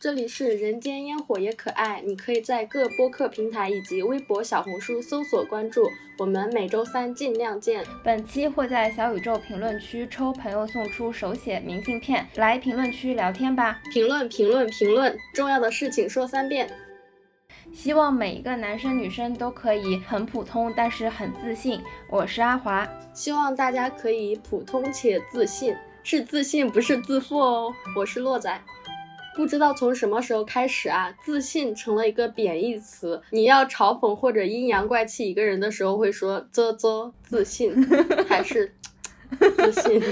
这里是人间烟火也可爱，你可以在各播客平台以及微博、小红书搜索关注我们，每周三尽量见。本期会在小宇宙评论区抽朋友送出手写明信片，来评论区聊天吧！评论评论评论，重要的事情说三遍。希望每一个男生女生都可以很普通，但是很自信。我是阿华，希望大家可以普通且自信，是自信不是自负哦。我是洛仔。不知道从什么时候开始啊，自信成了一个贬义词。你要嘲讽或者阴阳怪气一个人的时候，会说“啧啧自信”还是 “自信”。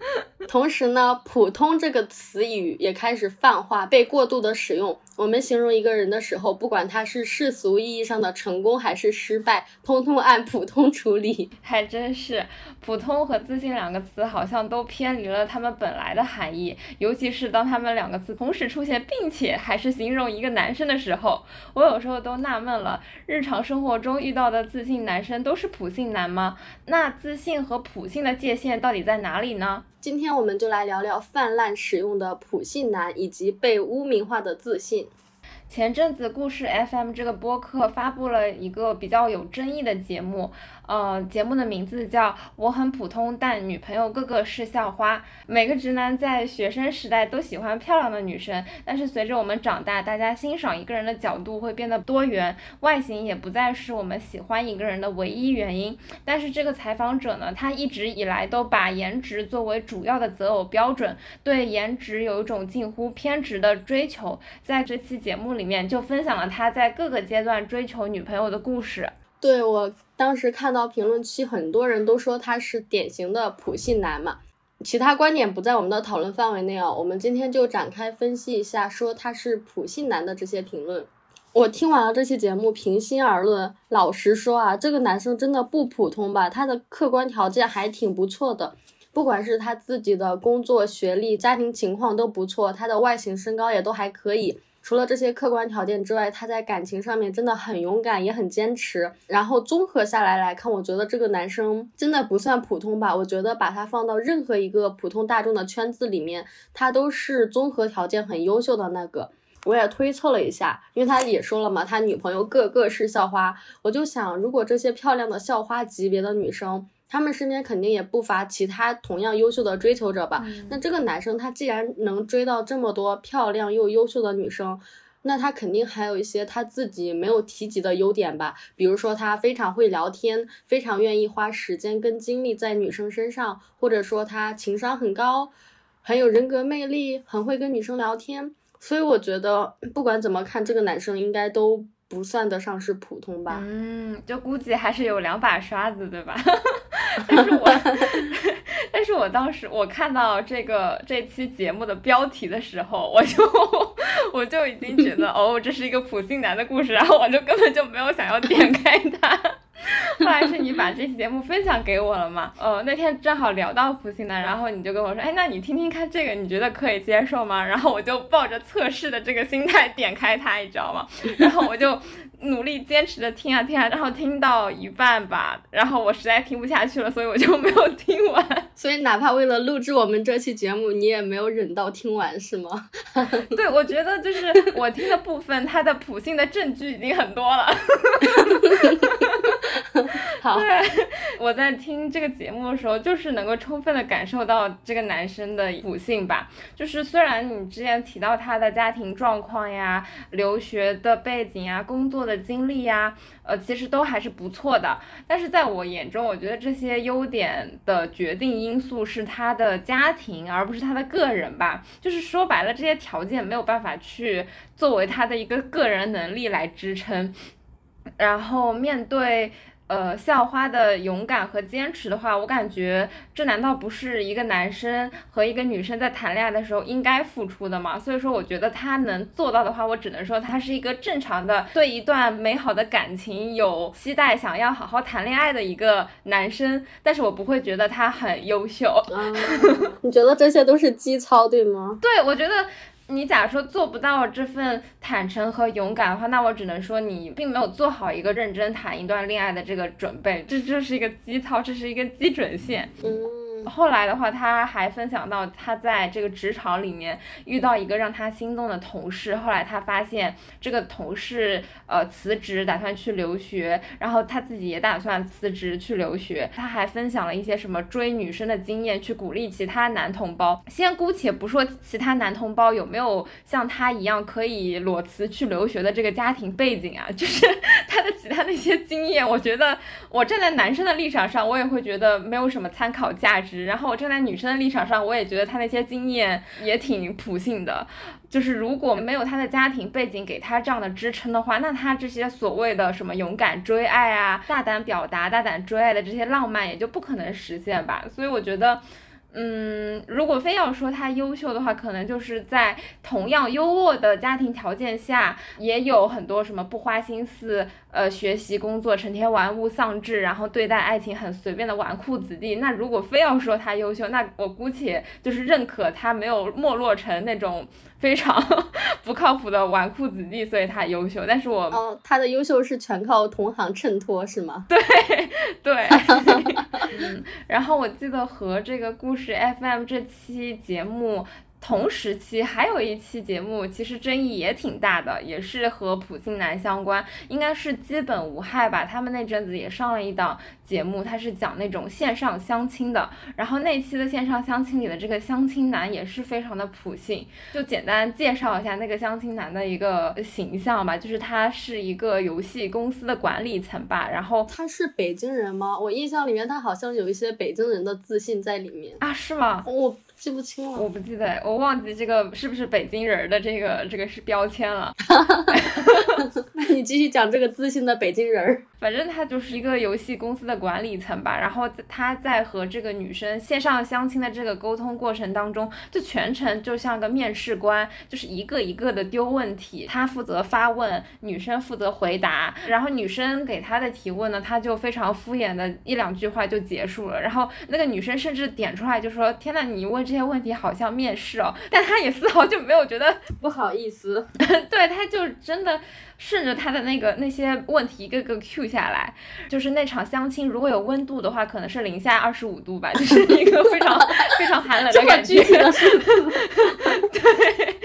同时呢，普通这个词语也开始泛化，被过度的使用。我们形容一个人的时候，不管他是世俗意义上的成功还是失败，通通按普通处理。还真是，普通和自信两个词好像都偏离了他们本来的含义。尤其是当他们两个词同时出现，并且还是形容一个男生的时候，我有时候都纳闷了：日常生活中遇到的自信男生都是普信男吗？那自信和普信的界限到底在哪里呢？今天我们就来聊聊泛滥使用的普信男以及被污名化的自信。前阵子故事 FM 这个播客发布了一个比较有争议的节目。呃，节目的名字叫《我很普通，但女朋友个个是校花》。每个直男在学生时代都喜欢漂亮的女生，但是随着我们长大，大家欣赏一个人的角度会变得多元，外形也不再是我们喜欢一个人的唯一原因。但是这个采访者呢，他一直以来都把颜值作为主要的择偶标准，对颜值有一种近乎偏执的追求。在这期节目里面，就分享了他在各个阶段追求女朋友的故事。对我当时看到评论区，很多人都说他是典型的普信男嘛，其他观点不在我们的讨论范围内哦。我们今天就展开分析一下，说他是普信男的这些评论。我听完了这期节目，平心而论，老实说啊，这个男生真的不普通吧？他的客观条件还挺不错的，不管是他自己的工作、学历、家庭情况都不错，他的外形、身高也都还可以。除了这些客观条件之外，他在感情上面真的很勇敢，也很坚持。然后综合下来来看，我觉得这个男生真的不算普通吧。我觉得把他放到任何一个普通大众的圈子里面，他都是综合条件很优秀的那个。我也推测了一下，因为他也说了嘛，他女朋友个个是校花。我就想，如果这些漂亮的校花级别的女生，他们身边肯定也不乏其他同样优秀的追求者吧？那这个男生他既然能追到这么多漂亮又优秀的女生，那他肯定还有一些他自己没有提及的优点吧？比如说他非常会聊天，非常愿意花时间跟精力在女生身上，或者说他情商很高，很有人格魅力，很会跟女生聊天。所以我觉得不管怎么看，这个男生应该都。不算得上是普通吧，嗯，就估计还是有两把刷子，对吧？但是我，但是我当时我看到这个这期节目的标题的时候，我就 我就已经觉得，哦，这是一个普信男的故事，然后我就根本就没有想要点开它。后来是你把这期节目分享给我了嘛？呃，那天正好聊到普信男，然后你就跟我说，哎，那你听听看这个，你觉得可以接受吗？然后我就抱着测试的这个心态点开它，你知道吗？然后我就。努力坚持着听啊听啊，然后听到一半吧，然后我实在听不下去了，所以我就没有听完。所以哪怕为了录制我们这期节目，你也没有忍到听完，是吗？对，我觉得就是我听的部分，它的普信的证据已经很多了。对，我在听这个节目的时候，就是能够充分的感受到这个男生的普性吧。就是虽然你之前提到他的家庭状况呀、留学的背景呀、工作。的经历呀，呃，其实都还是不错的。但是在我眼中，我觉得这些优点的决定因素是他的家庭，而不是他的个人吧。就是说白了，这些条件没有办法去作为他的一个个人能力来支撑。然后面对。呃，校花的勇敢和坚持的话，我感觉这难道不是一个男生和一个女生在谈恋爱的时候应该付出的吗？所以说，我觉得他能做到的话，我只能说他是一个正常的对一段美好的感情有期待，想要好好谈恋爱的一个男生。但是我不会觉得他很优秀。你觉得这些都是基操，对吗？对，我觉得。你假如说做不到这份坦诚和勇敢的话，那我只能说你并没有做好一个认真谈一段恋爱的这个准备，这就是一个基操，这是一个基准线。嗯。后来的话，他还分享到他在这个职场里面遇到一个让他心动的同事，后来他发现这个同事呃辞职，打算去留学，然后他自己也打算辞职去留学。他还分享了一些什么追女生的经验，去鼓励其他男同胞。先姑且不说其他男同胞有没有像他一样可以裸辞去留学的这个家庭背景啊，就是 他的其他那些经验，我觉得我站在男生的立场上，我也会觉得没有什么参考价值。然后我站在女生的立场上，我也觉得他那些经验也挺普信的。就是如果没有他的家庭背景给他这样的支撑的话，那他这些所谓的什么勇敢追爱啊、大胆表达、大胆追爱的这些浪漫也就不可能实现吧。所以我觉得。嗯，如果非要说他优秀的话，可能就是在同样优渥的家庭条件下，也有很多什么不花心思，呃，学习工作，成天玩物丧志，然后对待爱情很随便的纨绔子弟。那如果非要说他优秀，那我姑且就是认可他没有没落成那种非常 不靠谱的纨绔子弟，所以他优秀。但是我哦，他的优秀是全靠同行衬托，是吗？对对，嗯，然后我记得和这个故事。FM 这期节目。同时期还有一期节目，其实争议也挺大的，也是和普信男相关，应该是基本无害吧。他们那阵子也上了一档节目，他是讲那种线上相亲的。然后那期的线上相亲里的这个相亲男也是非常的普信，就简单介绍一下那个相亲男的一个形象吧，就是他是一个游戏公司的管理层吧。然后他是北京人吗？我印象里面他好像有一些北京人的自信在里面啊？是吗？我。记不清了，我不记得，我忘记这个是不是北京人的这个这个是标签了。那你继续讲这个自信的北京人儿。反正他就是一个游戏公司的管理层吧，然后他在和这个女生线上相亲的这个沟通过程当中，就全程就像个面试官，就是一个一个的丢问题，他负责发问，女生负责回答，然后女生给他的提问呢，他就非常敷衍的一两句话就结束了，然后那个女生甚至点出来就说：“天呐，你问这些问题好像面试哦。”但他也丝毫就没有觉得不好意思，对，他就真的。顺着他的那个那些问题一个个 Q 下来，就是那场相亲如果有温度的话，可能是零下二十五度吧，就是一个非常非常寒冷的感觉。对，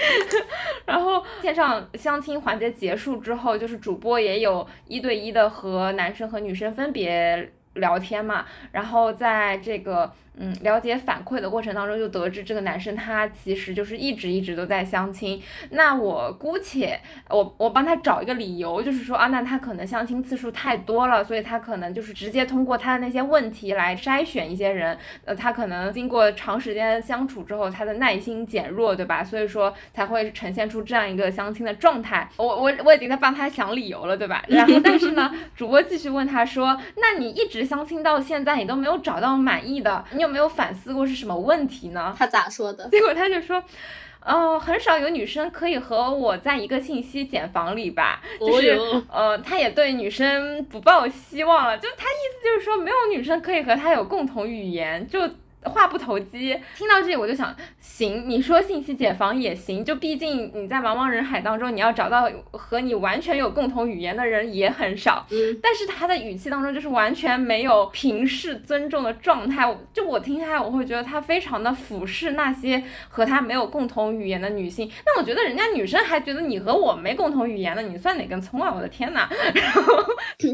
然后线上相亲环节结束之后，就是主播也有一对一的和男生和女生分别聊天嘛，然后在这个。嗯，了解反馈的过程当中，就得知这个男生他其实就是一直一直都在相亲。那我姑且我我帮他找一个理由，就是说啊，那他可能相亲次数太多了，所以他可能就是直接通过他的那些问题来筛选一些人。呃，他可能经过长时间相处之后，他的耐心减弱，对吧？所以说才会呈现出这样一个相亲的状态。我我我已经在帮他想理由了，对吧？然后但是呢，主播继续问他说，那你一直相亲到现在，你都没有找到满意的，有没有反思过是什么问题呢？他咋说的？结果他就说，呃，很少有女生可以和我在一个信息茧房里吧，就是呃，他也对女生不抱希望了，就他意思就是说，没有女生可以和他有共同语言，就。话不投机，听到这里我就想，行，你说信息解放也行，就毕竟你在茫茫人海当中，你要找到和你完全有共同语言的人也很少。嗯，但是他的语气当中就是完全没有平视尊重的状态，就我听下来我会觉得他非常的俯视那些和他没有共同语言的女性。那我觉得人家女生还觉得你和我没共同语言呢，你算哪根葱啊？我的天呐。然后，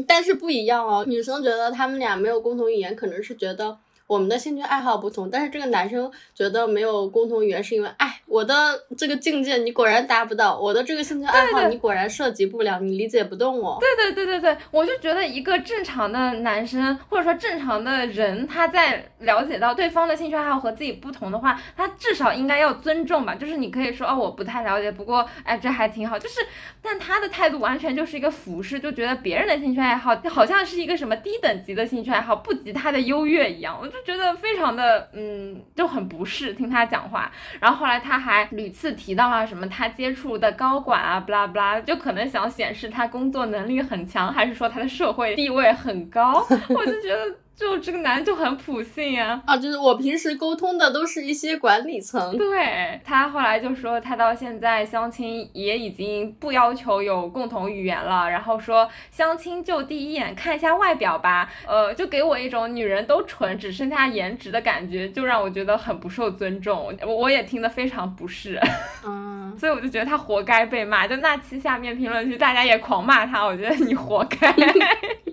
但是不一样哦，女生觉得他们俩没有共同语言，可能是觉得。我们的兴趣爱好不同，但是这个男生觉得没有共同语言，是因为，爱，我的这个境界你果然达不到，我的这个兴趣爱好你果然涉及不了，你理解不动我。对对对对对，我就觉得一个正常的男生或者说正常的人，他在了解到对方的兴趣爱好和自己不同的话，他至少应该要尊重吧。就是你可以说哦，我不太了解，不过哎，这还挺好。就是，但他的态度完全就是一个俯视，就觉得别人的兴趣爱好好像是一个什么低等级的兴趣爱好，不及他的优越一样。我就。觉得非常的嗯就很不适，听他讲话，然后后来他还屡次提到啊什么他接触的高管啊，不拉不拉，就可能想显示他工作能力很强，还是说他的社会地位很高，我就觉得。就这个男就很普信呀。啊，就是我平时沟通的都是一些管理层。对他后来就说，他到现在相亲也已经不要求有共同语言了，然后说相亲就第一眼看一下外表吧，呃，就给我一种女人都蠢只剩下颜值的感觉，就让我觉得很不受尊重。我我也听得非常不适。嗯，所以我就觉得他活该被骂。就那期下面评论区大家也狂骂他，我觉得你活该。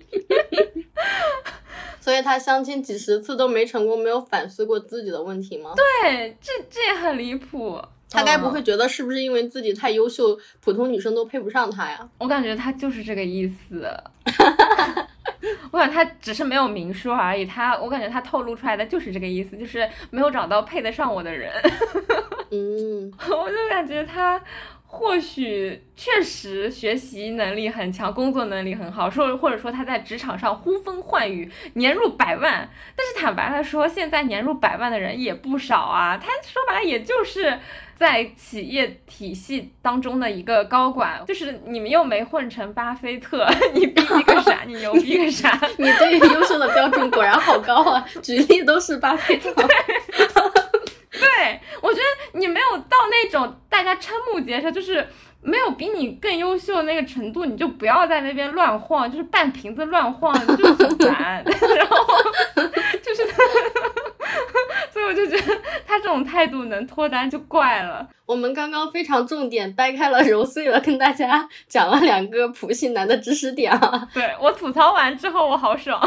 所以他相亲几十次都没成功，没有反思过自己的问题吗？对，这这也很离谱。他该不会觉得是不是因为自己太优秀，普通女生都配不上他呀？我感觉他就是这个意思。我感觉他只是没有明说而已。他，我感觉他透露出来的就是这个意思，就是没有找到配得上我的人。嗯，我就感觉他。或许确实学习能力很强，工作能力很好，说或者说他在职场上呼风唤雨，年入百万。但是坦白来说，现在年入百万的人也不少啊。他说白了，也就是在企业体系当中的一个高管，就是你们又没混成巴菲特，你逼逼个啥？你牛逼个啥？你对优秀的标准果然好高啊！举例都是巴菲特。对，我觉得你没有到那种大家瞠目结舌，就是没有比你更优秀的那个程度，你就不要在那边乱晃，就是半瓶子乱晃，就很烦。然后就是，我就觉得他这种态度能脱单就怪了。我们刚刚非常重点掰开了揉碎了，跟大家讲了两个普信男的知识点啊。对我吐槽完之后，我好爽。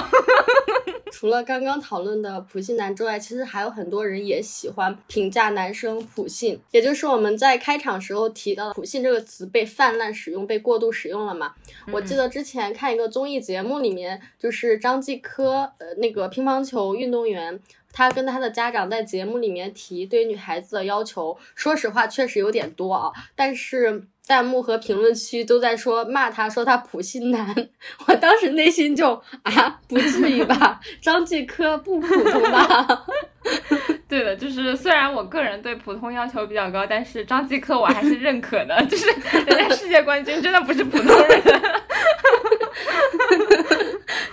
除了刚刚讨论的普信男之外，其实还有很多人也喜欢评价男生普信，也就是我们在开场时候提到的普信这个词被泛滥使用、被过度使用了嘛？我记得之前看一个综艺节目里面，就是张继科，呃，那个乒乓球运动员。他跟他的家长在节目里面提对女孩子的要求，说实话确实有点多啊。但是弹幕和评论区都在说骂他，说他普信男。我当时内心就啊，不至于吧？张继科不普通吧？对的，就是虽然我个人对普通要求比较高，但是张继科我还是认可的。就是人家世界冠军真的不是普通人。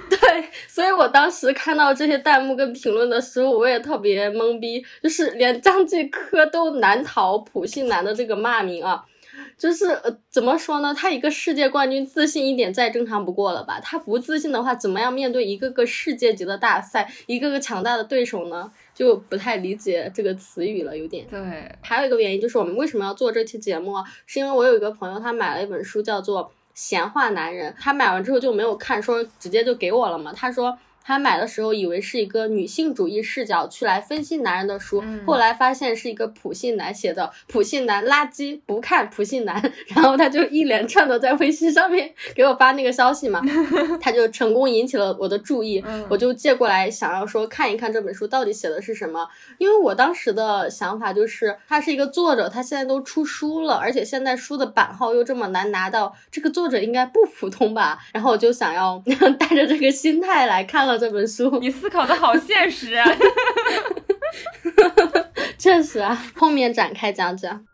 对，所以我当时看到这些弹幕跟评论的时候，我也特别懵逼，就是连张继科都难逃普信男的这个骂名啊。就是呃，怎么说呢？他一个世界冠军，自信一点再正常不过了吧？他不自信的话，怎么样面对一个个世界级的大赛，一个个强大的对手呢？就不太理解这个词语了，有点。对，还有一个原因就是我们为什么要做这期节目啊？是因为我有一个朋友，他买了一本书，叫做《闲话男人》，他买完之后就没有看，说直接就给我了嘛。他说。他买的时候以为是一个女性主义视角去来分析男人的书，后来发现是一个普信男写的，普信男垃圾，不看普信男。然后他就一连串的在微信上面 给我发那个消息嘛，他就成功引起了我的注意，我就借过来想要说看一看这本书到底写的是什么，因为我当时的想法就是他是一个作者，他现在都出书了，而且现在书的版号又这么难拿到，这个作者应该不普通吧？然后我就想要带着这个心态来看了。这本书，你思考的好现实啊！确实啊，后面展开讲讲。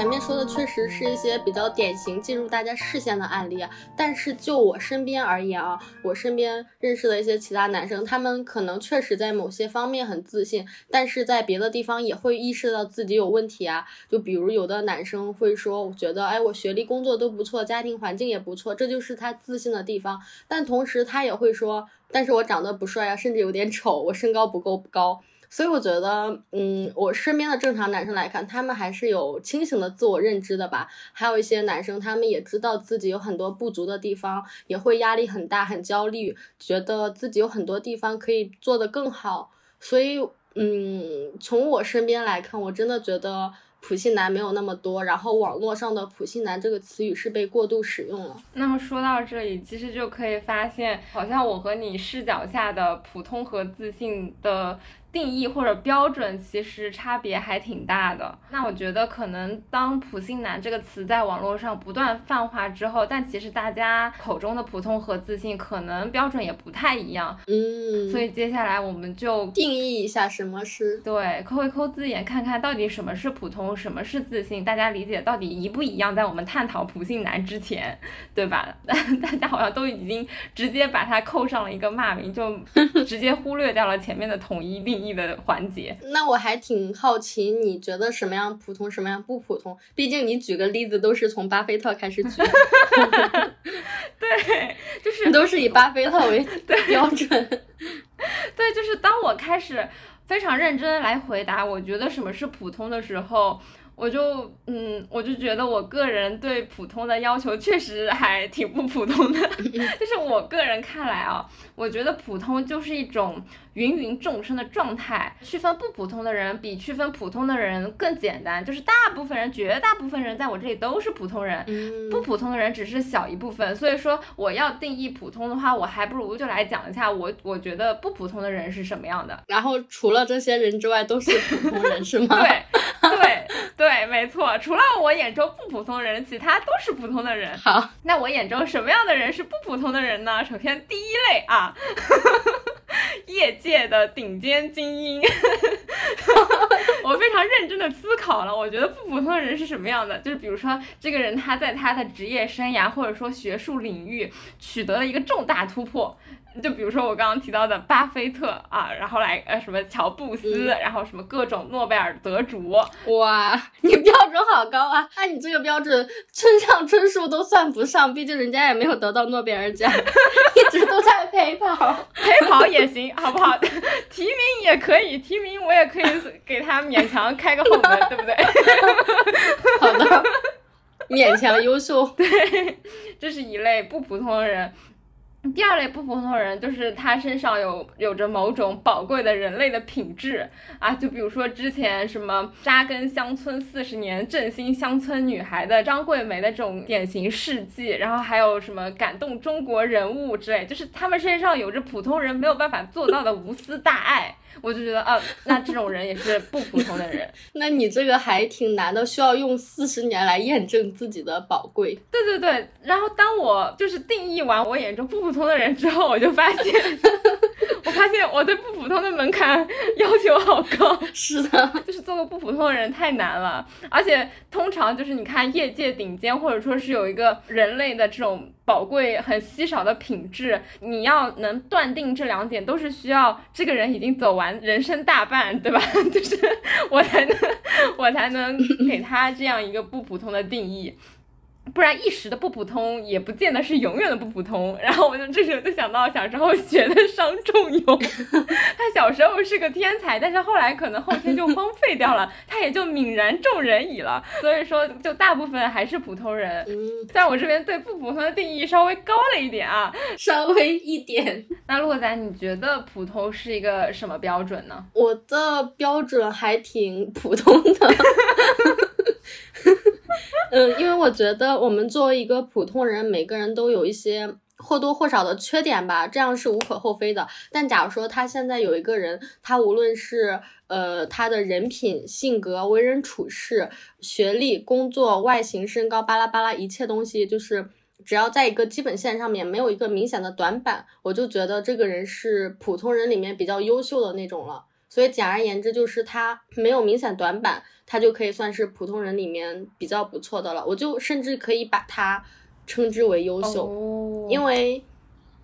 前面说的确实是一些比较典型进入大家视线的案例啊，但是就我身边而言啊，我身边认识的一些其他男生，他们可能确实在某些方面很自信，但是在别的地方也会意识到自己有问题啊。就比如有的男生会说，我觉得哎，我学历、工作都不错，家庭环境也不错，这就是他自信的地方。但同时他也会说，但是我长得不帅啊，甚至有点丑，我身高不够高。所以我觉得，嗯，我身边的正常男生来看，他们还是有清醒的自我认知的吧。还有一些男生，他们也知道自己有很多不足的地方，也会压力很大、很焦虑，觉得自己有很多地方可以做得更好。所以，嗯，从我身边来看，我真的觉得。普信男没有那么多，然后网络上的普信男这个词语是被过度使用了。那么说到这里，其实就可以发现，好像我和你视角下的普通和自信的定义或者标准其实差别还挺大的。那我觉得可能当“普信男”这个词在网络上不断泛化之后，但其实大家口中的普通和自信可能标准也不太一样。嗯，所以接下来我们就定义一下什么是对，抠一抠字眼，看看到底什么是普通，什么是自信，大家理解到底一不一样？在我们探讨普信男之前，对吧？大家好像都已经直接把它扣上了一个骂名，就 直接忽略掉了前面的统一定义的环节。那我还挺好奇，你觉得什么样普通，什么样不普通？毕竟你举个例子都是从巴菲特开始举，对，就是都是以巴菲特为 标准。对，就是当我开始非常认真来回答，我觉得什么是普通的时候。我就嗯，我就觉得我个人对普通的要求确实还挺不普通的，就是我个人看来啊，我觉得普通就是一种芸芸众生的状态，区分不普通的人比区分普通的人更简单，就是大部分人，绝大部分人在我这里都是普通人，不普通的人只是小一部分，所以说我要定义普通的话，我还不如就来讲一下我我觉得不普通的人是什么样的，然后除了这些人之外都是普通人是吗？对对对。没错，除了我眼中不普通人，其他都是普通的人。好，那我眼中什么样的人是不普通的人呢？首先，第一类啊，业界的顶尖精英。我非常认真的思考了，我觉得不普通的人是什么样的？就是比如说，这个人他在他的职业生涯或者说学术领域取得了一个重大突破。就比如说我刚刚提到的巴菲特啊，然后来呃什么乔布斯，然后什么各种诺贝尔得主，哇，你标准好高啊！按你这个标准，村上春树都算不上，毕竟人家也没有得到诺贝尔奖，一直都在陪跑，陪跑也行，好不好？提名也可以，提名我也可以给他勉强开个后门，对不对？好的，勉强优秀，对，这是一类不普通的人。第二类不普通的人，就是他身上有有着某种宝贵的人类的品质啊，就比如说之前什么扎根乡村四十年、振兴乡村女孩的张桂梅的这种典型事迹，然后还有什么感动中国人物之类，就是他们身上有着普通人没有办法做到的无私大爱。我就觉得啊，那这种人也是不普通的人。那你这个还挺难的，需要用四十年来验证自己的宝贵。对对对，然后当我就是定义完我眼中不普通的人之后，我就发现，我发现我对不普通的门槛要求好高。是的，就是做个不普通的人太难了，而且通常就是你看业界顶尖，或者说是有一个人类的这种。宝贵、很稀少的品质，你要能断定这两点，都是需要这个人已经走完人生大半，对吧？就是我才能，我才能给他这样一个不普通的定义。不然一时的不普通，也不见得是永远的不普通。然后我就这时候就想到小时候学的商仲永，他小时候是个天才，但是后来可能后天就荒废掉了，他也就泯然众人矣了。所以说，就大部分还是普通人。在我这边对不普通的定义稍微高了一点啊，稍微一点。那洛仔，你觉得普通是一个什么标准呢？我的标准还挺普通的。嗯，因为我觉得我们作为一个普通人，每个人都有一些或多或少的缺点吧，这样是无可厚非的。但假如说他现在有一个人，他无论是呃他的人品、性格、为人处事、学历、工作、外形、身高，巴拉巴拉一切东西，就是只要在一个基本线上面没有一个明显的短板，我就觉得这个人是普通人里面比较优秀的那种了。所以简而言之，就是他没有明显短板。他就可以算是普通人里面比较不错的了，我就甚至可以把他称之为优秀，因为，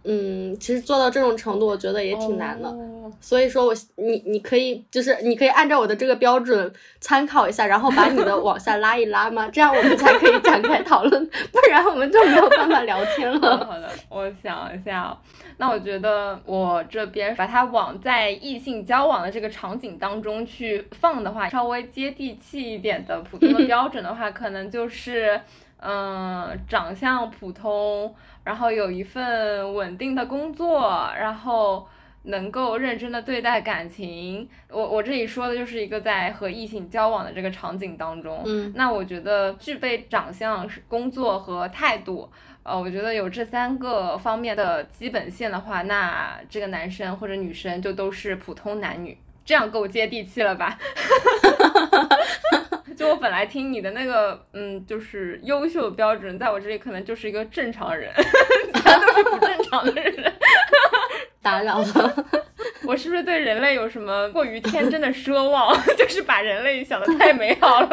嗯，其实做到这种程度，我觉得也挺难的。所以说，我你你可以就是你可以按照我的这个标准参考一下，然后把你的往下拉一拉吗？这样我们才可以展开讨论，不然我们就没有办法聊天了。好的，我想一下。那我觉得我这边把它往在异性交往的这个场景当中去放的话，稍微接地气一点的普通的 标准的话，可能就是，嗯，长相普通，然后有一份稳定的工作，然后能够认真的对待感情。我我这里说的就是一个在和异性交往的这个场景当中，嗯，那我觉得具备长相、工作和态度。呃，我觉得有这三个方面的基本线的话，那这个男生或者女生就都是普通男女。这样够接地气了吧？就我本来听你的那个，嗯，就是优秀标准，在我这里可能就是一个正常人，其他都是不正常的人。打扰了，我是不是对人类有什么过于天真的奢望？就是把人类想得太美好了。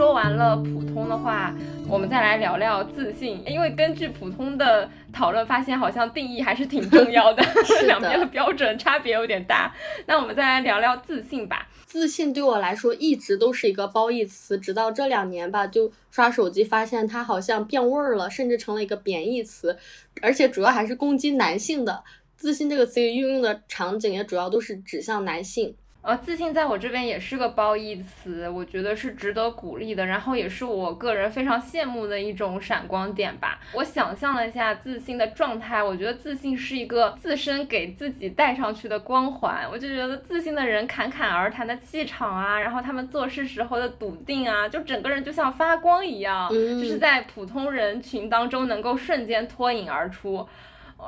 说完了普通的话。我们再来聊聊自信，因为根据普通的讨论发现，好像定义还是挺重要 的，两边的标准差别有点大。那我们再来聊聊自信吧。自信对我来说一直都是一个褒义词，直到这两年吧，就刷手机发现它好像变味儿了，甚至成了一个贬义词，而且主要还是攻击男性的。自信这个词语运用的场景也主要都是指向男性。呃，自信在我这边也是个褒义词，我觉得是值得鼓励的，然后也是我个人非常羡慕的一种闪光点吧。我想象了一下自信的状态，我觉得自信是一个自身给自己带上去的光环，我就觉得自信的人侃侃而谈的气场啊，然后他们做事时候的笃定啊，就整个人就像发光一样，就是在普通人群当中能够瞬间脱颖而出。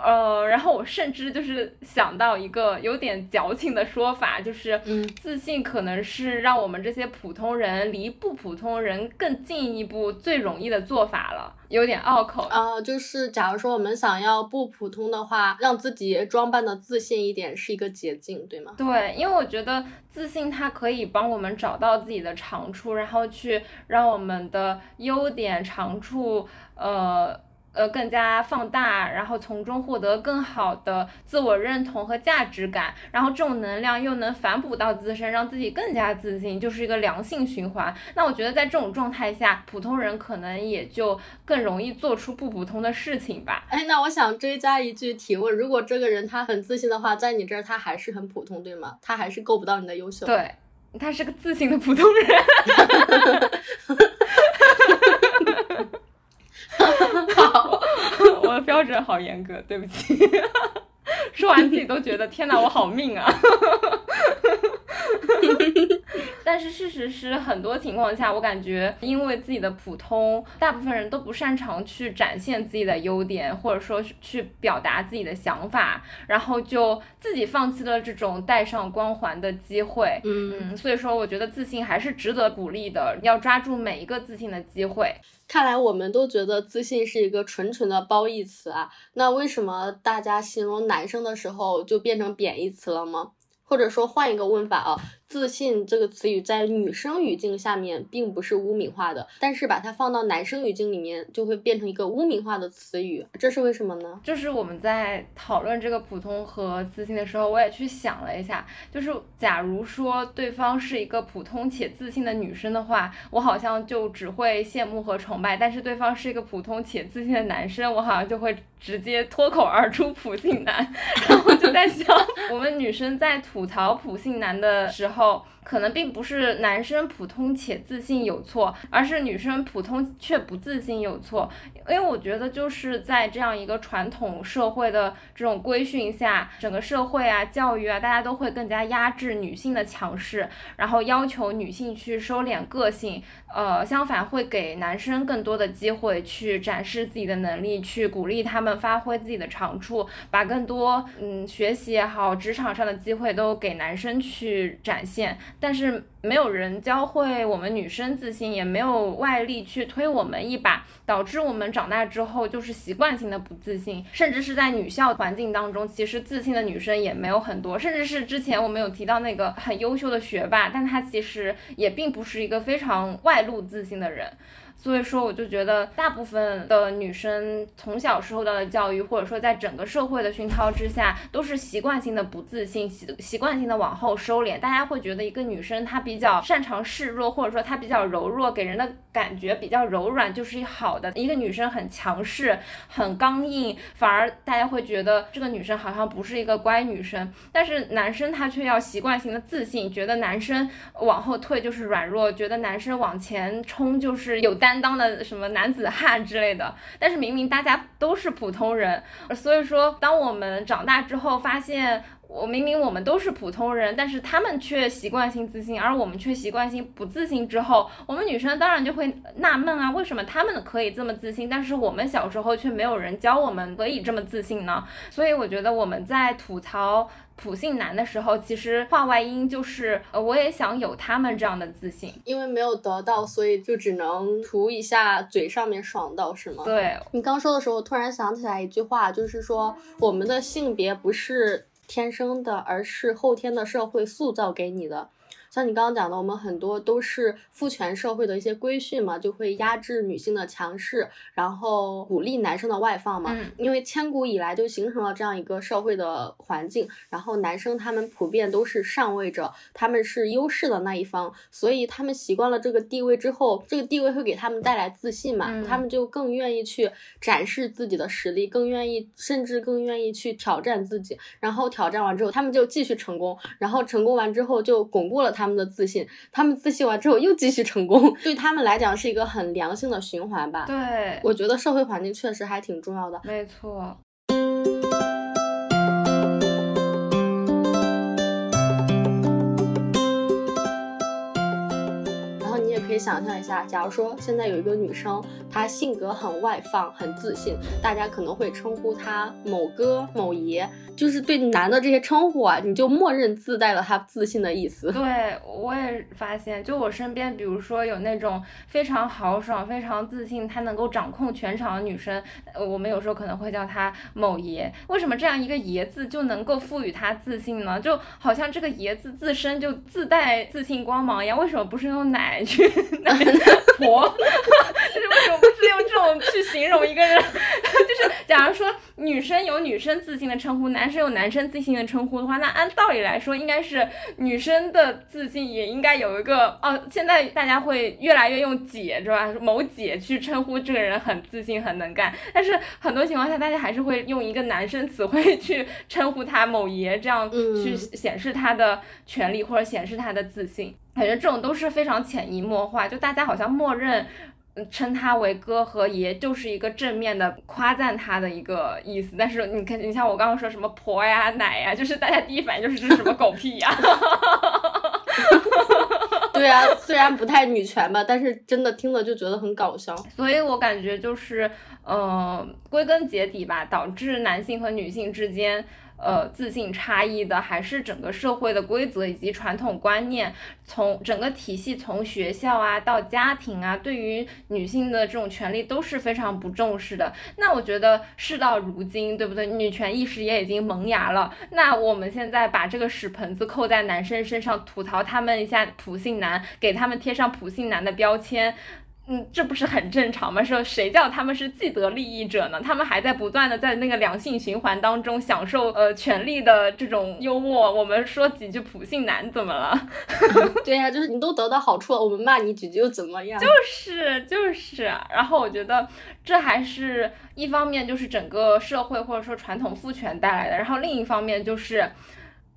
呃，然后我甚至就是想到一个有点矫情的说法，就是自信可能是让我们这些普通人离不普通人更进一步最容易的做法了，有点拗口啊。就是假如说我们想要不普通的话，让自己装扮的自信一点是一个捷径，对吗？对，因为我觉得自信它可以帮我们找到自己的长处，然后去让我们的优点长处，呃。呃，更加放大，然后从中获得更好的自我认同和价值感，然后这种能量又能反哺到自身，让自己更加自信，就是一个良性循环。那我觉得在这种状态下，普通人可能也就更容易做出不普通的事情吧。哎，那我想追加一句提问：如果这个人他很自信的话，在你这儿他还是很普通，对吗？他还是够不到你的优秀。对，他是个自信的普通人。好，我的标准好严格，对不起。说完自己都觉得天哪，我好命啊！但是事实是，很多情况下，我感觉因为自己的普通，大部分人都不擅长去展现自己的优点，或者说去表达自己的想法，然后就自己放弃了这种带上光环的机会。嗯，所以说，我觉得自信还是值得鼓励的，要抓住每一个自信的机会。看来我们都觉得自信是一个纯纯的褒义词啊，那为什么大家形容男生的时候就变成贬义词了吗？或者说换一个问法啊？自信这个词语在女生语境下面并不是污名化的，但是把它放到男生语境里面就会变成一个污名化的词语，这是为什么呢？就是我们在讨论这个普通和自信的时候，我也去想了一下，就是假如说对方是一个普通且自信的女生的话，我好像就只会羡慕和崇拜；但是对方是一个普通且自信的男生，我好像就会直接脱口而出普信男。然后就在想，我们女生在吐槽普信男的时候。可能并不是男生普通且自信有错，而是女生普通却不自信有错。因为我觉得就是在这样一个传统社会的这种规训下，整个社会啊、教育啊，大家都会更加压制女性的强势，然后要求女性去收敛个性。呃，相反会给男生更多的机会去展示自己的能力，去鼓励他们发挥自己的长处，把更多嗯学习也好，职场上的机会都给男生去展现。但是没有人教会我们女生自信，也没有外力去推我们一把，导致我们长大之后就是习惯性的不自信，甚至是在女校环境当中，其实自信的女生也没有很多，甚至是之前我们有提到那个很优秀的学霸，但她其实也并不是一个非常外露自信的人。所以说，我就觉得大部分的女生从小受到的教育，或者说在整个社会的熏陶之下，都是习惯性的不自信，习习惯性的往后收敛。大家会觉得一个女生她比较擅长示弱，或者说她比较柔弱，给人的感觉比较柔软，就是好的。一个女生很强势、很刚硬，反而大家会觉得这个女生好像不是一个乖女生。但是男生他却要习惯性的自信，觉得男生往后退就是软弱，觉得男生往前冲就是有担。担当的什么男子汉之类的，但是明明大家都是普通人，所以说当我们长大之后发现。我明明我们都是普通人，但是他们却习惯性自信，而我们却习惯性不自信。之后，我们女生当然就会纳闷啊，为什么他们可以这么自信，但是我们小时候却没有人教我们可以这么自信呢？所以我觉得我们在吐槽普信男的时候，其实话外音就是，呃，我也想有他们这样的自信，因为没有得到，所以就只能图一下嘴上面爽到，是吗？对你刚说的时候，我突然想起来一句话，就是说我们的性别不是。天生的，而是后天的社会塑造给你的。像你刚刚讲的，我们很多都是父权社会的一些规训嘛，就会压制女性的强势，然后鼓励男生的外放嘛。因为千古以来就形成了这样一个社会的环境，然后男生他们普遍都是上位者，他们是优势的那一方，所以他们习惯了这个地位之后，这个地位会给他们带来自信嘛，他们就更愿意去展示自己的实力，更愿意，甚至更愿意去挑战自己，然后挑战完之后，他们就继续成功，然后成功完之后就巩固了他。他们的自信，他们自信完之后又继续成功，对他们来讲是一个很良性的循环吧。对，我觉得社会环境确实还挺重要的。没错。可以想象一下，假如说现在有一个女生，她性格很外放、很自信，大家可能会称呼她某哥、某爷，就是对男的这些称呼啊，你就默认自带了她自信的意思。对，我也发现，就我身边，比如说有那种非常豪爽、非常自信，她能够掌控全场的女生，我们有时候可能会叫她某爷。为什么这样一个爷字就能够赋予她自信呢？就好像这个爷字自身就自带自信光芒一样。为什么不是用奶去？男 婆，就是为什么不是用这种去形容一个人？就是假如说女生有女生自信的称呼，男生有男生自信的称呼的话，那按道理来说，应该是女生的自信也应该有一个哦。现在大家会越来越用姐，是吧？某姐去称呼这个人很自信、很能干，但是很多情况下，大家还是会用一个男生词汇去称呼他某爷，这样去显示他的权利或者显示他的自信。感觉这种都是非常潜移默化，就大家好像默认称他为哥和爷就是一个正面的夸赞他的一个意思。但是你看，你像我刚刚说什么婆呀、奶呀，就是大家第一反应就是这是什么狗屁呀。对啊，虽然不太女权吧，但是真的听了就觉得很搞笑。所以我感觉就是，嗯，归根结底吧，导致男性和女性之间。呃，自信差异的还是整个社会的规则以及传统观念，从整个体系，从学校啊到家庭啊，对于女性的这种权利都是非常不重视的。那我觉得事到如今，对不对？女权意识也已经萌芽了。那我们现在把这个屎盆子扣在男生身上，吐槽他们一下普信男，给他们贴上普信男的标签。嗯，这不是很正常吗？说谁叫他们是既得利益者呢？他们还在不断的在那个良性循环当中享受呃权力的这种幽默。我们说几句普信男怎么了？对呀，就是你都得到好处了，我们骂你几句又怎么样？就是就是，然后我觉得这还是一方面，就是整个社会或者说传统父权带来的，然后另一方面就是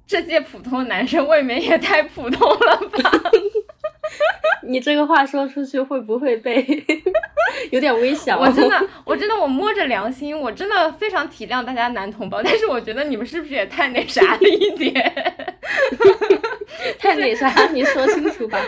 这些普通的男生未免也太普通了吧。你这个话说出去会不会被 有点危险？我真的，我真的，我摸着良心，我真的非常体谅大家男同胞，但是我觉得你们是不是也太那啥了一点？太那啥？你说清楚吧。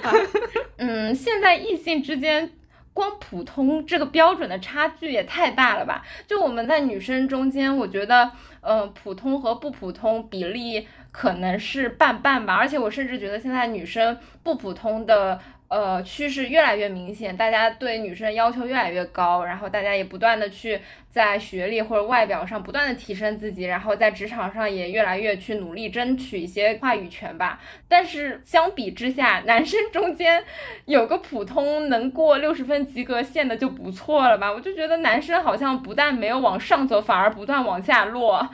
嗯，现在异性之间光普通这个标准的差距也太大了吧？就我们在女生中间，我觉得，嗯，普通和不普通比例。可能是半半吧，而且我甚至觉得现在女生不普通的。呃，趋势越来越明显，大家对女生要求越来越高，然后大家也不断的去在学历或者外表上不断的提升自己，然后在职场上也越来越去努力争取一些话语权吧。但是相比之下，男生中间有个普通能过六十分及格线的就不错了吧？我就觉得男生好像不但没有往上走，反而不断往下落。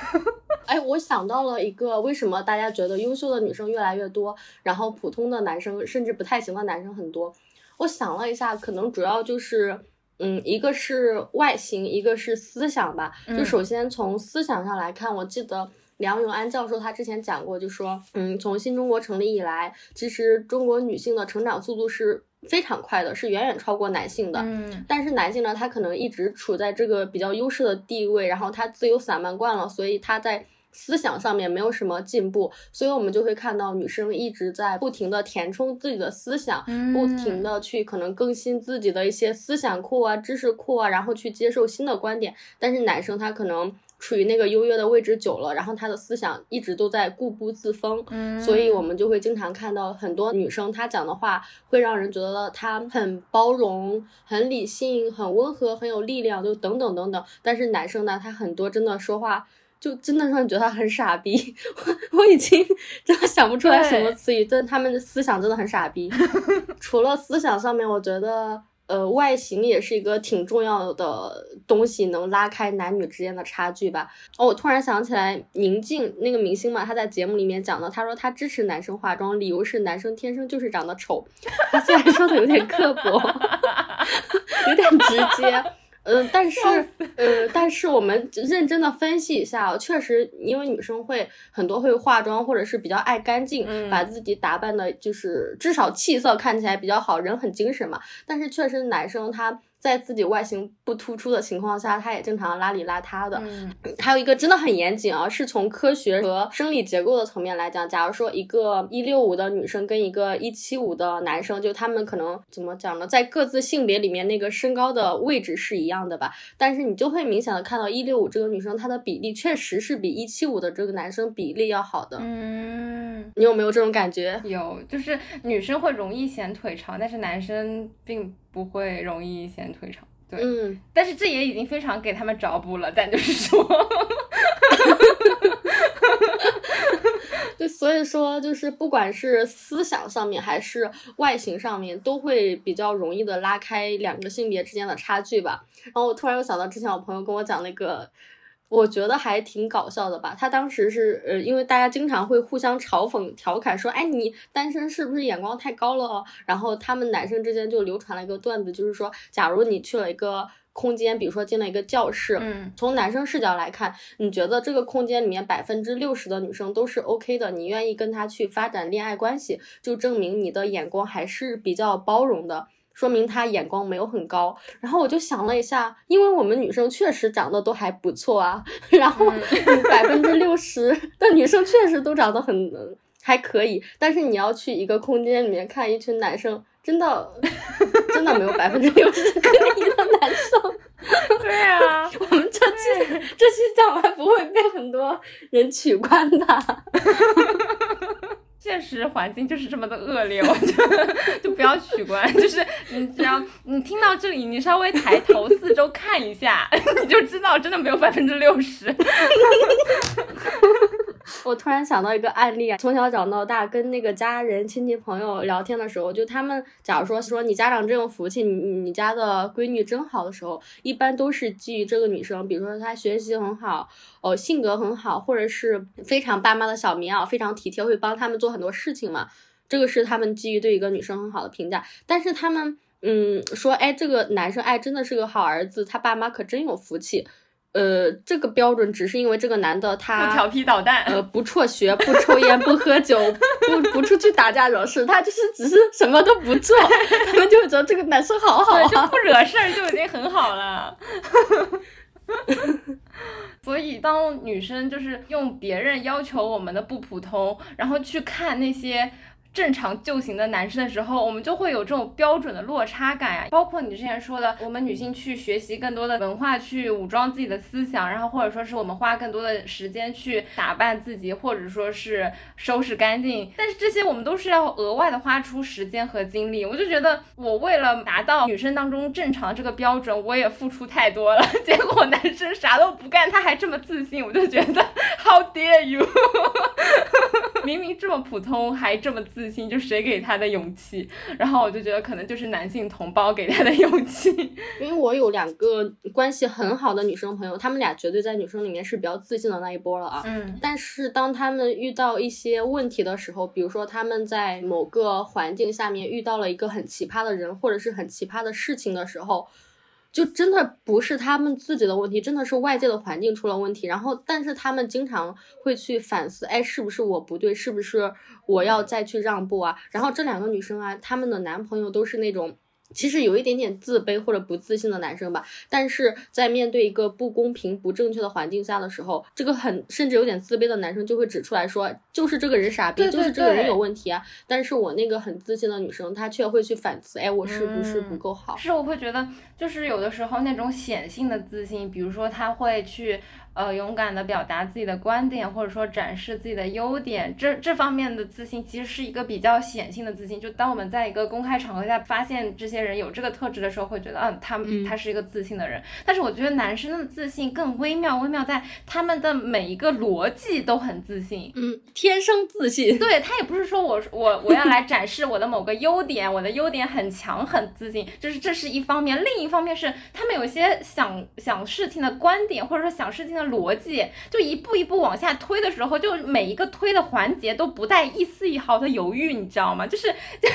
哎，我想到了一个，为什么大家觉得优秀的女生越来越多，然后普通的男生甚至不太行的男生很多？我想了一下，可能主要就是，嗯，一个是外形，一个是思想吧。就首先从思想上来看，我记得梁永安教授他之前讲过，就说，嗯，从新中国成立以来，其实中国女性的成长速度是非常快的，是远远超过男性的。嗯，但是男性呢，他可能一直处在这个比较优势的地位，然后他自由散漫惯了，所以他在思想上面没有什么进步，所以我们就会看到女生一直在不停的填充自己的思想，不停的去可能更新自己的一些思想库啊、知识库啊，然后去接受新的观点。但是男生他可能。处于那个优越的位置久了，然后他的思想一直都在固步自封，所以我们就会经常看到很多女生她讲的话会让人觉得她很包容、很理性、很温和、很有力量，就等等等等。但是男生呢，他很多真的说话就真的让你觉得他很傻逼。我我已经真的想不出来什么词语，但他们的思想真的很傻逼。除了思想上面，我觉得。呃，外形也是一个挺重要的东西，能拉开男女之间的差距吧。哦，我突然想起来，宁静那个明星嘛，他在节目里面讲的，他说他支持男生化妆，理由是男生天生就是长得丑。他虽然说的有点刻薄，有点直接。嗯，但是，呃，但是我们认真的分析一下，确实，因为女生会很多会化妆，或者是比较爱干净，把自己打扮的，就是至少气色看起来比较好，人很精神嘛。但是确实，男生他。在自己外形不突出的情况下，他也经常邋里邋遢的。嗯，还有一个真的很严谨啊，是从科学和生理结构的层面来讲。假如说一个一六五的女生跟一个一七五的男生，就他们可能怎么讲呢？在各自性别里面那个身高的位置是一样的吧？但是你就会明显的看到一六五这个女生她的比例确实是比一七五的这个男生比例要好的。嗯，你有没有这种感觉？有，就是女生会容易显腿长，但是男生并。不会容易显腿长，对，嗯，但是这也已经非常给他们找补了，咱就是说，对，所以说就是不管是思想上面还是外形上面，都会比较容易的拉开两个性别之间的差距吧。然后我突然又想到之前我朋友跟我讲那个。我觉得还挺搞笑的吧？他当时是呃，因为大家经常会互相嘲讽、调侃说：“哎，你单身是不是眼光太高了？”然后他们男生之间就流传了一个段子，就是说，假如你去了一个空间，比如说进了一个教室，嗯，从男生视角来看，你觉得这个空间里面百分之六十的女生都是 OK 的，你愿意跟她去发展恋爱关系，就证明你的眼光还是比较包容的。说明他眼光没有很高，然后我就想了一下，因为我们女生确实长得都还不错啊，然后百分之六十的女生确实都长得很还可以，但是你要去一个空间里面看一群男生，真的 真的没有百分之六十可以的男生。对啊，我们这期这期讲完不会被很多人取关的。现实环境就是这么的恶劣，我觉得就不要取关，就是你只要你听到这里，你稍微抬头四周看一下，你就知道真的没有百分之六十。我突然想到一个案例啊，从小长到大，跟那个家人、亲戚、朋友聊天的时候，就他们假如说说你家长真有福气，你你家的闺女真好的时候，一般都是基于这个女生，比如说她学习很好，哦，性格很好，或者是非常爸妈的小棉袄，非常体贴，会帮他们做很多事情嘛。这个是他们基于对一个女生很好的评价。但是他们嗯说，哎，这个男生哎真的是个好儿子，他爸妈可真有福气。呃，这个标准只是因为这个男的他不调皮捣蛋，呃，不辍学，不抽烟，不喝酒，不不出去打架惹事，他就是只是什么都不做，他们就觉得这个男生好好，就不惹事儿就已经很好了。所以，当女生就是用别人要求我们的不普通，然后去看那些。正常就型的男生的时候，我们就会有这种标准的落差感呀。包括你之前说的，我们女性去学习更多的文化，去武装自己的思想，然后或者说是我们花更多的时间去打扮自己，或者说是收拾干净。但是这些我们都是要额外的花出时间和精力。我就觉得，我为了达到女生当中正常这个标准，我也付出太多了。结果男生啥都不干，他还这么自信，我就觉得 How dare you！明明这么普通，还这么自。信就谁给他的勇气，然后我就觉得可能就是男性同胞给他的勇气。因为我有两个关系很好的女生朋友，她们俩绝对在女生里面是比较自信的那一波了啊。嗯。但是当他们遇到一些问题的时候，比如说他们在某个环境下面遇到了一个很奇葩的人，或者是很奇葩的事情的时候。就真的不是他们自己的问题，真的是外界的环境出了问题。然后，但是他们经常会去反思，哎，是不是我不对？是不是我要再去让步啊？然后这两个女生啊，她们的男朋友都是那种其实有一点点自卑或者不自信的男生吧，但是在面对一个不公平、不正确的环境下的时候，这个很甚至有点自卑的男生就会指出来说，就是这个人傻逼，就是这个人有问题啊。但是我那个很自信的女生，她却会去反思，哎，我是不是不够好？是，我会觉得，就是有的时候那种显性的自信，比如说他会去。呃，勇敢的表达自己的观点，或者说展示自己的优点，这这方面的自信其实是一个比较显性的自信。就当我们在一个公开场合下发现这些人有这个特质的时候，会觉得，嗯，他他是一个自信的人。但是我觉得男生的自信更微妙，微妙在他们的每一个逻辑都很自信，嗯，天生自信。对他也不是说我我我要来展示我的某个优点，我的优点很强很自信，就是这是一方面。另一方面是他们有些想想事情的观点，或者说想事情的。逻辑就一步一步往下推的时候，就每一个推的环节都不带一丝一毫的犹豫，你知道吗？就是 就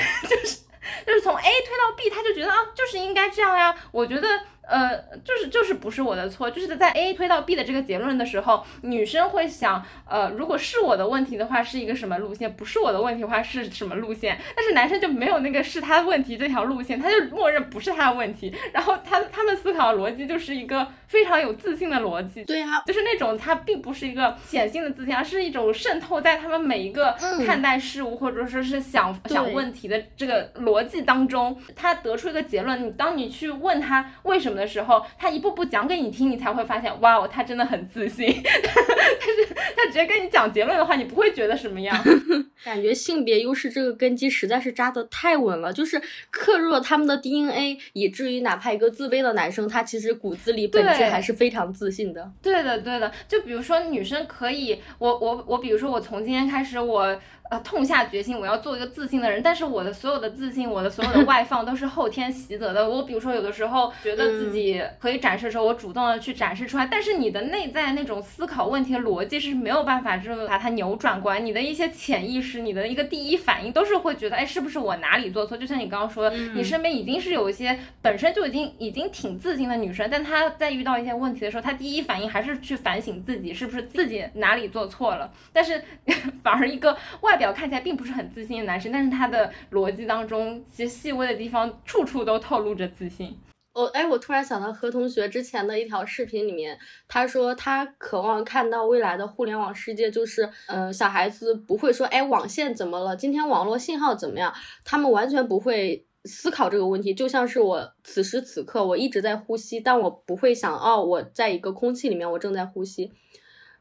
是就是从 A 推到 B，他就觉得啊，就是应该这样呀。我觉得。呃，就是就是不是我的错，就是在 A 推到 B 的这个结论的时候，女生会想，呃，如果是我的问题的话，是一个什么路线？不是我的问题的话，是什么路线？但是男生就没有那个是他的问题这条路线，他就默认不是他的问题。然后他他们思考的逻辑就是一个非常有自信的逻辑，对啊，就是那种他并不是一个显性的自信，而是一种渗透在他们每一个看待事物或者说是想想问题的这个逻辑当中，他得出一个结论。你当你去问他为什么？的时候，他一步步讲给你听，你才会发现，哇哦，他真的很自信。但是他直接跟你讲结论的话，你不会觉得什么样。感觉性别优势这个根基实在是扎得太稳了，就是刻入了他们的 DNA，以至于哪怕一个自卑的男生，他其实骨子里本质还是非常自信的。对的，对的。就比如说女生可以，我我我，比如说我从今天开始，我。呃，痛下决心，我要做一个自信的人。但是我的所有的自信，我的所有的外放都是后天习得的。我比如说，有的时候觉得自己可以展示的时候，我主动的去展示出来。但是你的内在那种思考问题的逻辑是没有办法，就是把它扭转过来。你的一些潜意识，你的一个第一反应都是会觉得，哎，是不是我哪里做错？就像你刚刚说的，你身边已经是有一些本身就已经已经挺自信的女生，但她在遇到一些问题的时候，她第一反应还是去反省自己，是不是自己哪里做错了？但是 反而一个外。表看起来并不是很自信的男生，但是他的逻辑当中，其实细微的地方处处都透露着自信。我哎，我突然想到何同学之前的一条视频里面，他说他渴望看到未来的互联网世界，就是嗯，小孩子不会说哎网线怎么了，今天网络信号怎么样，他们完全不会思考这个问题，就像是我此时此刻我一直在呼吸，但我不会想哦，我在一个空气里面，我正在呼吸。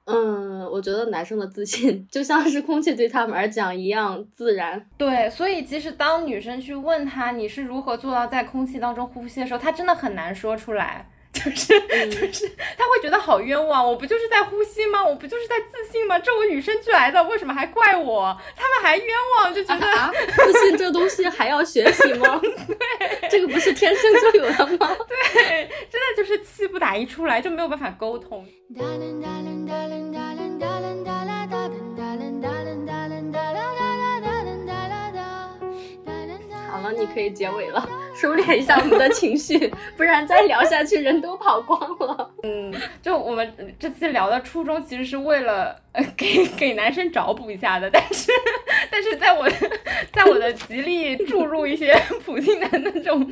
嗯，我觉得男生的自信 就像是空气对他们而讲一样自然。对，所以其实当女生去问他你是如何做到在空气当中呼吸的时候，他真的很难说出来。就是就是，他会觉得好冤枉，我不就是在呼吸吗？我不就是在自信吗？这我与生俱来的，为什么还怪我？他们还冤枉，就觉得啊自信这东西还要学习吗？对，这个不是天生就有的吗？对，真的就是气不打一处来，就没有办法沟通。你可以结尾了，收敛一下我们的情绪，不然再聊下去人都跑光了。嗯，就我们这次聊的初衷其实是为了 给给男生找补一下的，但是但是在我在我的极力注入一些普信男的这种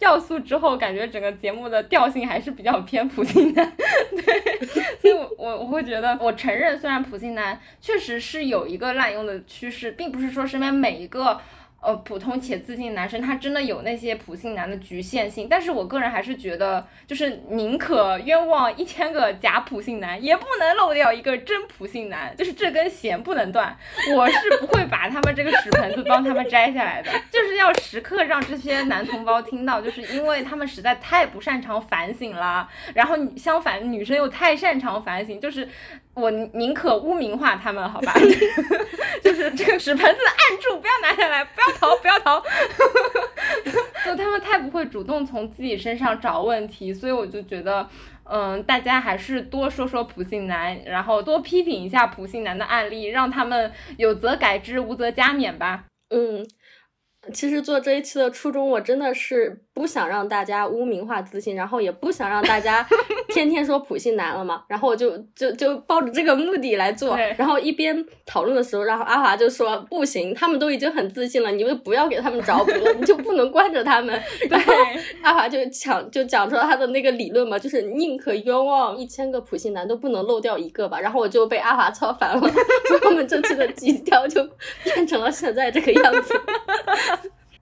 要素之后，感觉整个节目的调性还是比较偏普信男。对，所以我我会觉得，我承认虽然普信男确实是有一个滥用的趋势，并不是说身边每一个。呃，普通且自信的男生，他真的有那些普信男的局限性，但是我个人还是觉得，就是宁可冤枉一千个假普信男，也不能漏掉一个真普信男，就是这根弦不能断。我是不会把他们这个屎盆子帮他们摘下来的，就是要时刻让这些男同胞听到，就是因为他们实在太不擅长反省了，然后相反女生又太擅长反省，就是。我宁可污名化他们，好吧？就是这个屎盆子按住，不要拿下来，不要逃，不要逃。就他们太不会主动从自己身上找问题，所以我就觉得，嗯，大家还是多说说普信男，然后多批评一下普信男的案例，让他们有则改之，无则加勉吧。嗯。其实做这一期的初衷，我真的是不想让大家污名化自信，然后也不想让大家 天天说普信男了嘛。然后我就就就抱着这个目的来做。然后一边讨论的时候，然后阿华就说：“不行，他们都已经很自信了，你们不要给他们找补了，你就不能惯着他们。”然后阿华就讲就讲出了他的那个理论嘛，就是宁可冤枉一千个普信男，都不能漏掉一个吧。然后我就被阿华操烦了，所以我们这次的基调就变成了现在这个样子。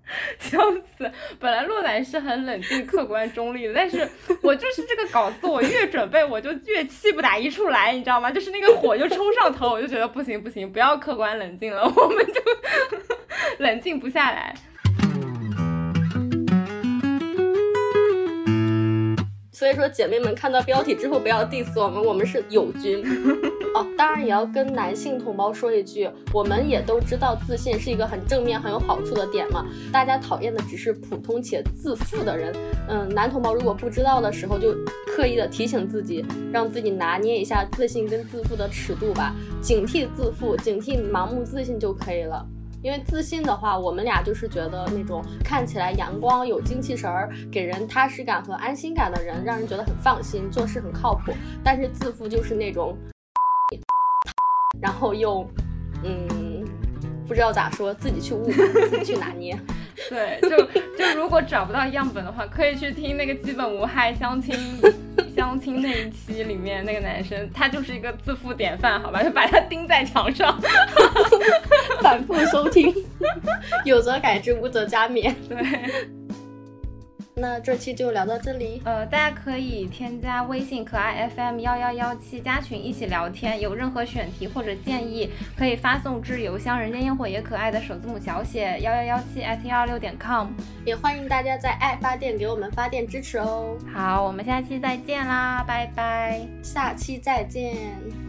笑死！本来洛南是很冷静、客观、中立的，但是我就是这个稿子，我越准备我就越气不打一处来，你知道吗？就是那个火就冲上头，我就觉得不行不行，不要客观冷静了，我们就 冷静不下来。所以说，姐妹们看到标题之后不要 diss 我们，我们是友军 哦。当然也要跟男性同胞说一句，我们也都知道自信是一个很正面、很有好处的点嘛。大家讨厌的只是普通且自负的人。嗯，男同胞如果不知道的时候，就刻意的提醒自己，让自己拿捏一下自信跟自负的尺度吧，警惕自负，警惕盲目自信就可以了。因为自信的话，我们俩就是觉得那种看起来阳光、有精气神儿、给人踏实感和安心感的人，让人觉得很放心，做事很靠谱。但是自负就是那种，然后又，嗯，不知道咋说，自己去悟，自己去拿捏。对，就就如果找不到样本的话，可以去听那个基本无害相亲。相亲那一期里面那个男生，他就是一个自负典范，好吧，就把他钉在墙上，反复收听，有则改之，无则加勉。对。那这期就聊到这里，呃，大家可以添加微信可爱 FM 幺幺幺七加群一起聊天，有任何选题或者建议，可以发送至邮箱人间烟火也可爱的首字母小写幺幺幺七 at 幺二六点 com，也欢迎大家在爱发电给我们发电支持哦。好，我们下期再见啦，拜拜，下期再见。